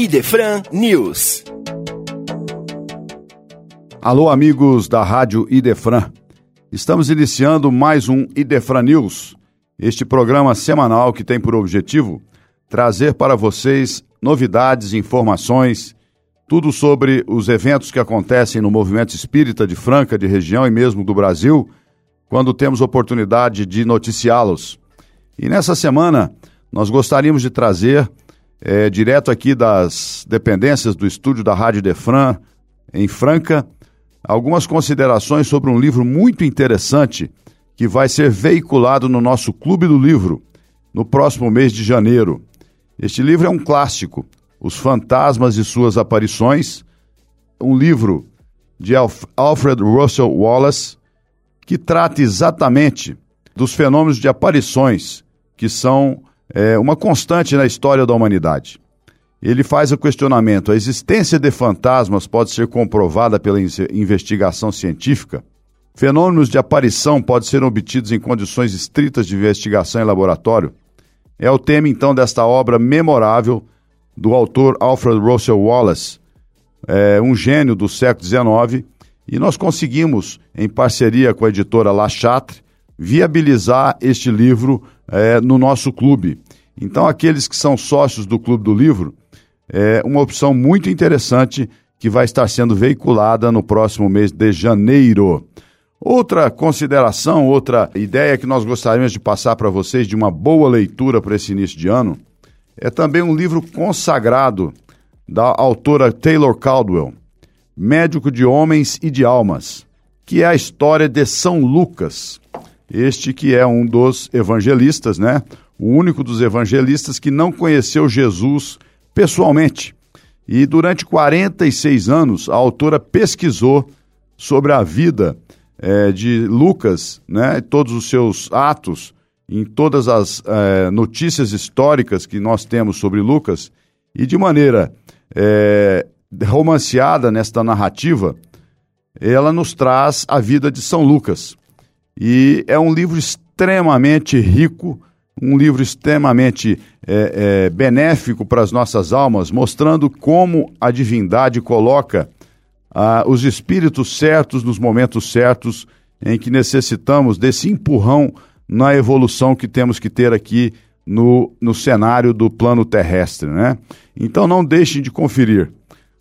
Idefran News. Alô, amigos da Rádio Idefran. Estamos iniciando mais um Idefran News, este programa semanal que tem por objetivo trazer para vocês novidades, informações, tudo sobre os eventos que acontecem no movimento espírita de Franca, de região e mesmo do Brasil, quando temos oportunidade de noticiá-los. E nessa semana, nós gostaríamos de trazer, é, direto aqui das dependências do estúdio da Rádio Defran, em Franca, algumas considerações sobre um livro muito interessante que vai ser veiculado no nosso Clube do Livro no próximo mês de janeiro. Este livro é um clássico, Os Fantasmas e Suas Aparições, um livro de Alfred Russel Wallace, que trata exatamente dos fenômenos de aparições que são é, uma constante na história da humanidade. Ele faz o questionamento: a existência de fantasmas pode ser comprovada pela investigação científica? Fenômenos de aparição podem ser obtidos em condições estritas de investigação em laboratório? É o tema, então, desta obra memorável do autor Alfred Russel Wallace, é, um gênio do século XIX, e nós conseguimos, em parceria com a editora La Chatre, viabilizar este livro é, no nosso clube. Então, aqueles que são sócios do Clube do Livro, é uma opção muito interessante que vai estar sendo veiculada no próximo mês de janeiro. Outra consideração, outra ideia que nós gostaríamos de passar para vocês de uma boa leitura para esse início de ano é também um livro consagrado da autora Taylor Caldwell, Médico de Homens e de Almas, que é a história de São Lucas. Este que é um dos evangelistas, né? O único dos evangelistas que não conheceu Jesus pessoalmente. E durante 46 anos, a autora pesquisou sobre a vida é, de Lucas, né? Todos os seus atos, em todas as é, notícias históricas que nós temos sobre Lucas, e de maneira é, romanceada nesta narrativa, ela nos traz a vida de São Lucas. E é um livro extremamente rico, um livro extremamente é, é, benéfico para as nossas almas, mostrando como a divindade coloca ah, os espíritos certos nos momentos certos em que necessitamos desse empurrão na evolução que temos que ter aqui no, no cenário do plano terrestre. Né? Então não deixem de conferir,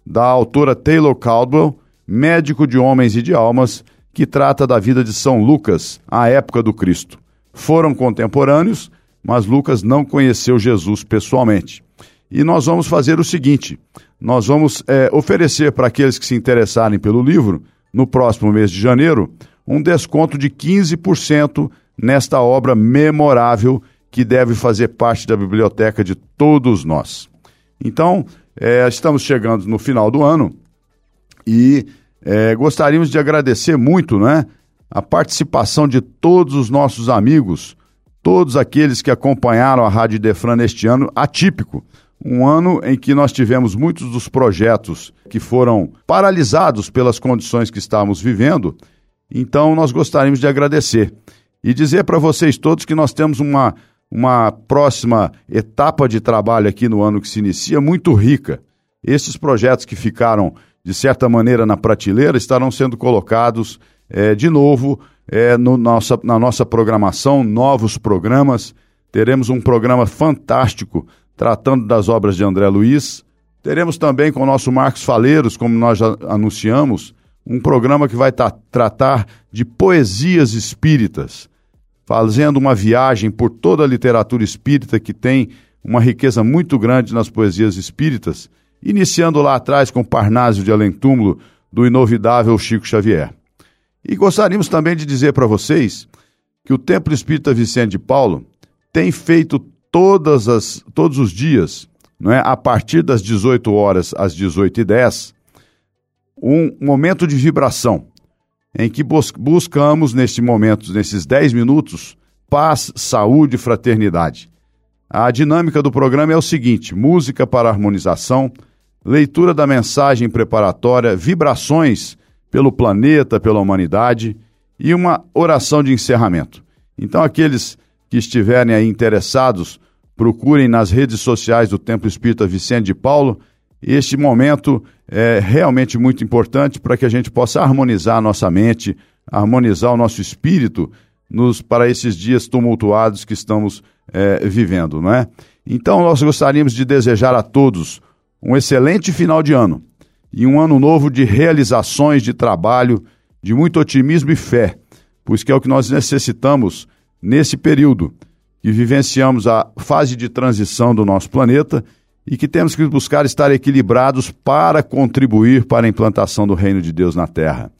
da autora Taylor Caldwell, Médico de Homens e de Almas, que trata da vida de São Lucas à época do Cristo. Foram contemporâneos, mas Lucas não conheceu Jesus pessoalmente. E nós vamos fazer o seguinte: nós vamos é, oferecer para aqueles que se interessarem pelo livro, no próximo mês de janeiro, um desconto de 15% nesta obra memorável que deve fazer parte da biblioteca de todos nós. Então, é, estamos chegando no final do ano e é, gostaríamos de agradecer muito né, a participação de todos os nossos amigos, todos aqueles que acompanharam a Rádio Defran neste ano atípico. Um ano em que nós tivemos muitos dos projetos que foram paralisados pelas condições que estávamos vivendo. Então, nós gostaríamos de agradecer e dizer para vocês todos que nós temos uma, uma próxima etapa de trabalho aqui no ano que se inicia muito rica. Esses projetos que ficaram de certa maneira, na prateleira, estarão sendo colocados é, de novo é, no nossa, na nossa programação, novos programas. Teremos um programa fantástico tratando das obras de André Luiz. Teremos também com o nosso Marcos Faleiros, como nós já anunciamos, um programa que vai tratar de poesias espíritas, fazendo uma viagem por toda a literatura espírita que tem uma riqueza muito grande nas poesias espíritas iniciando lá atrás com Parnásio de Além Túmulo, do inovidável Chico Xavier. E gostaríamos também de dizer para vocês que o Templo Espírita Vicente de Paulo tem feito todas as, todos os dias, não é, a partir das 18 horas às 18h10, um momento de vibração, em que bus buscamos, neste momento, nesses 10 minutos, paz, saúde e fraternidade. A dinâmica do programa é o seguinte: música para harmonização, leitura da mensagem preparatória, vibrações pelo planeta, pela humanidade e uma oração de encerramento. Então, aqueles que estiverem aí interessados, procurem nas redes sociais do Templo Espírita Vicente de Paulo este momento é realmente muito importante para que a gente possa harmonizar a nossa mente, harmonizar o nosso espírito nos, para esses dias tumultuados que estamos é, vivendo, não é? Então, nós gostaríamos de desejar a todos um excelente final de ano e um ano novo de realizações, de trabalho, de muito otimismo e fé, pois que é o que nós necessitamos nesse período que vivenciamos a fase de transição do nosso planeta e que temos que buscar estar equilibrados para contribuir para a implantação do reino de Deus na Terra.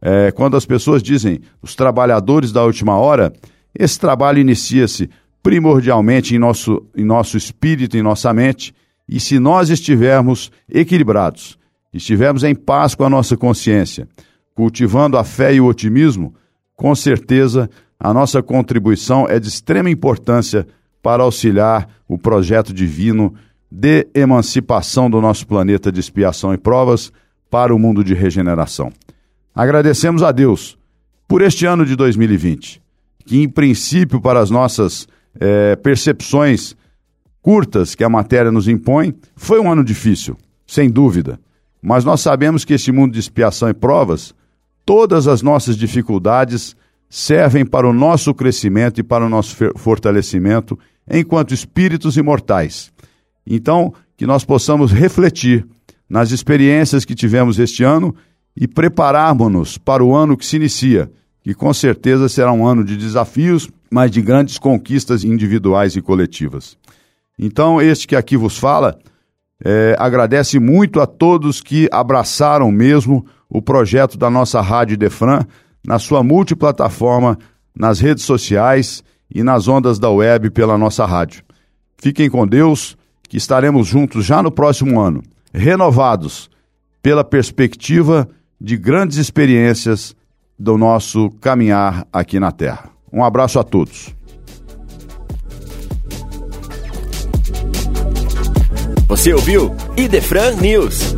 É, quando as pessoas dizem os trabalhadores da última hora, esse trabalho inicia-se primordialmente em nosso, em nosso espírito, em nossa mente, e se nós estivermos equilibrados, estivermos em paz com a nossa consciência, cultivando a fé e o otimismo, com certeza a nossa contribuição é de extrema importância para auxiliar o projeto divino de emancipação do nosso planeta de expiação e provas para o mundo de regeneração. Agradecemos a Deus por este ano de 2020, que, em princípio, para as nossas é, percepções curtas que a matéria nos impõe, foi um ano difícil, sem dúvida. Mas nós sabemos que este mundo de expiação e provas, todas as nossas dificuldades servem para o nosso crescimento e para o nosso fortalecimento enquanto espíritos imortais então, que nós possamos refletir nas experiências que tivemos este ano e prepararmos-nos para o ano que se inicia, que com certeza será um ano de desafios, mas de grandes conquistas individuais e coletivas. Então, este que aqui vos fala, é, agradece muito a todos que abraçaram mesmo o projeto da nossa Rádio Defran na sua multiplataforma, nas redes sociais e nas ondas da web pela nossa rádio. Fiquem com Deus que estaremos juntos já no próximo ano, renovados pela perspectiva de grandes experiências do nosso caminhar aqui na Terra. Um abraço a todos. Você ouviu Idefran News.